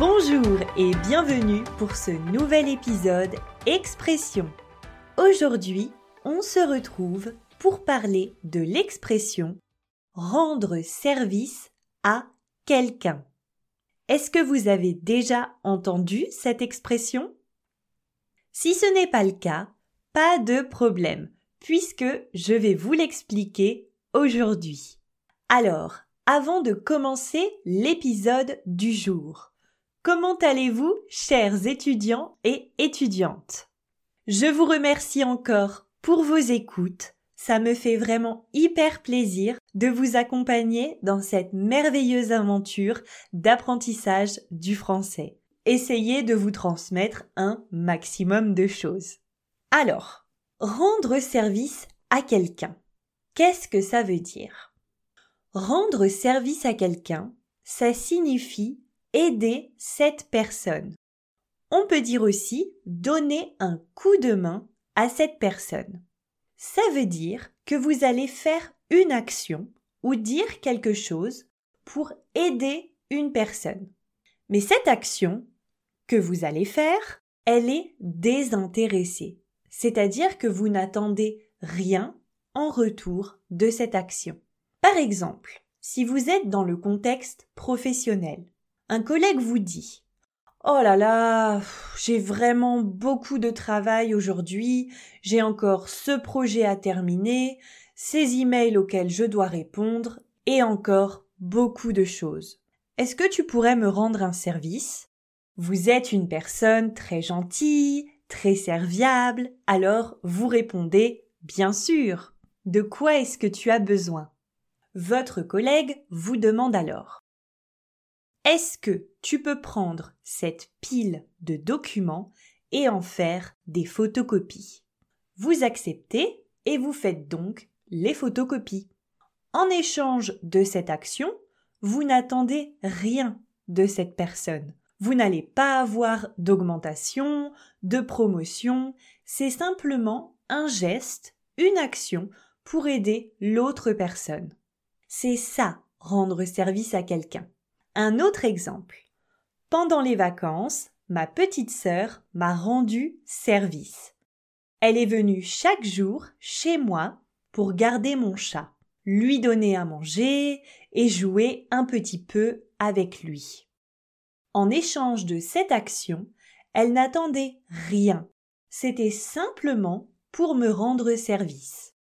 Bonjour et bienvenue pour ce nouvel épisode Expression. Aujourd'hui, on se retrouve pour parler de l'expression rendre service à quelqu'un. Est-ce que vous avez déjà entendu cette expression? Si ce n'est pas le cas, pas de problème, puisque je vais vous l'expliquer aujourd'hui. Alors, avant de commencer l'épisode du jour, Comment allez-vous, chers étudiants et étudiantes? Je vous remercie encore pour vos écoutes. Ça me fait vraiment hyper plaisir de vous accompagner dans cette merveilleuse aventure d'apprentissage du français. Essayez de vous transmettre un maximum de choses. Alors, rendre service à quelqu'un. Qu'est-ce que ça veut dire? Rendre service à quelqu'un, ça signifie aider cette personne. On peut dire aussi donner un coup de main à cette personne. Ça veut dire que vous allez faire une action ou dire quelque chose pour aider une personne. Mais cette action que vous allez faire, elle est désintéressée. C'est-à-dire que vous n'attendez rien en retour de cette action. Par exemple, si vous êtes dans le contexte professionnel, un collègue vous dit Oh là là, j'ai vraiment beaucoup de travail aujourd'hui, j'ai encore ce projet à terminer, ces emails auxquels je dois répondre, et encore beaucoup de choses. Est-ce que tu pourrais me rendre un service? Vous êtes une personne très gentille, très serviable, alors vous répondez Bien sûr. De quoi est-ce que tu as besoin? Votre collègue vous demande alors est-ce que tu peux prendre cette pile de documents et en faire des photocopies? Vous acceptez et vous faites donc les photocopies. En échange de cette action, vous n'attendez rien de cette personne. Vous n'allez pas avoir d'augmentation, de promotion, c'est simplement un geste, une action pour aider l'autre personne. C'est ça, rendre service à quelqu'un. Un autre exemple. Pendant les vacances, ma petite sœur m'a rendu service. Elle est venue chaque jour chez moi pour garder mon chat, lui donner à manger et jouer un petit peu avec lui. En échange de cette action, elle n'attendait rien. C'était simplement pour me rendre service.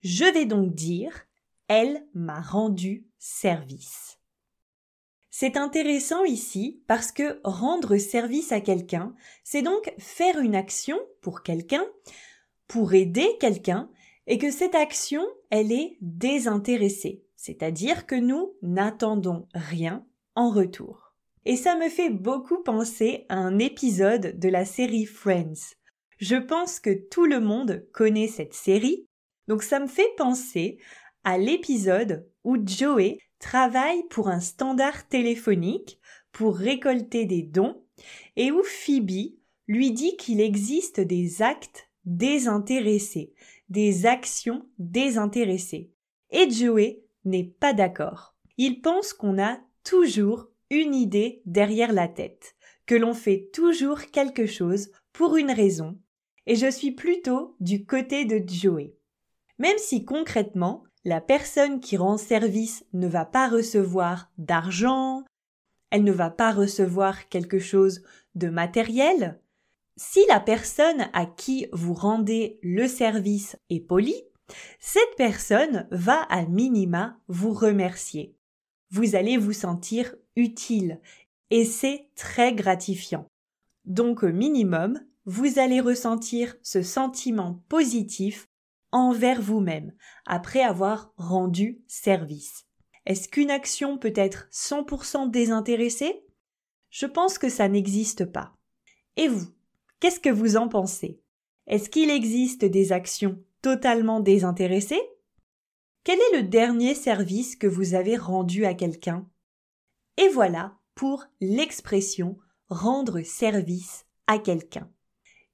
Je vais donc dire elle m'a rendu service. C'est intéressant ici parce que rendre service à quelqu'un, c'est donc faire une action pour quelqu'un, pour aider quelqu'un, et que cette action, elle est désintéressée, c'est-à-dire que nous n'attendons rien en retour. Et ça me fait beaucoup penser à un épisode de la série Friends. Je pense que tout le monde connaît cette série, donc ça me fait penser à l'épisode où Joey travaille pour un standard téléphonique pour récolter des dons et où Phoebe lui dit qu'il existe des actes désintéressés, des actions désintéressées. Et Joey n'est pas d'accord. Il pense qu'on a toujours une idée derrière la tête, que l'on fait toujours quelque chose pour une raison, et je suis plutôt du côté de Joey. Même si concrètement, la personne qui rend service ne va pas recevoir d'argent, elle ne va pas recevoir quelque chose de matériel, Si la personne à qui vous rendez le service est polie, cette personne va à minima vous remercier. Vous allez vous sentir utile et c'est très gratifiant. Donc au minimum, vous allez ressentir ce sentiment positif envers vous-même après avoir rendu service. Est-ce qu'une action peut être 100% désintéressée? Je pense que ça n'existe pas. Et vous, qu'est-ce que vous en pensez? Est-ce qu'il existe des actions totalement désintéressées? Quel est le dernier service que vous avez rendu à quelqu'un? Et voilà pour l'expression rendre service à quelqu'un.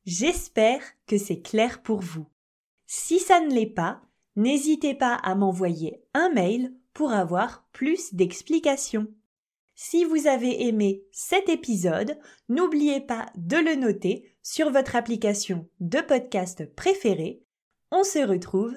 J'espère que c'est clair pour vous. Si ça ne l'est pas, n'hésitez pas à m'envoyer un mail pour avoir plus d'explications. Si vous avez aimé cet épisode, n'oubliez pas de le noter sur votre application de podcast préférée. On se retrouve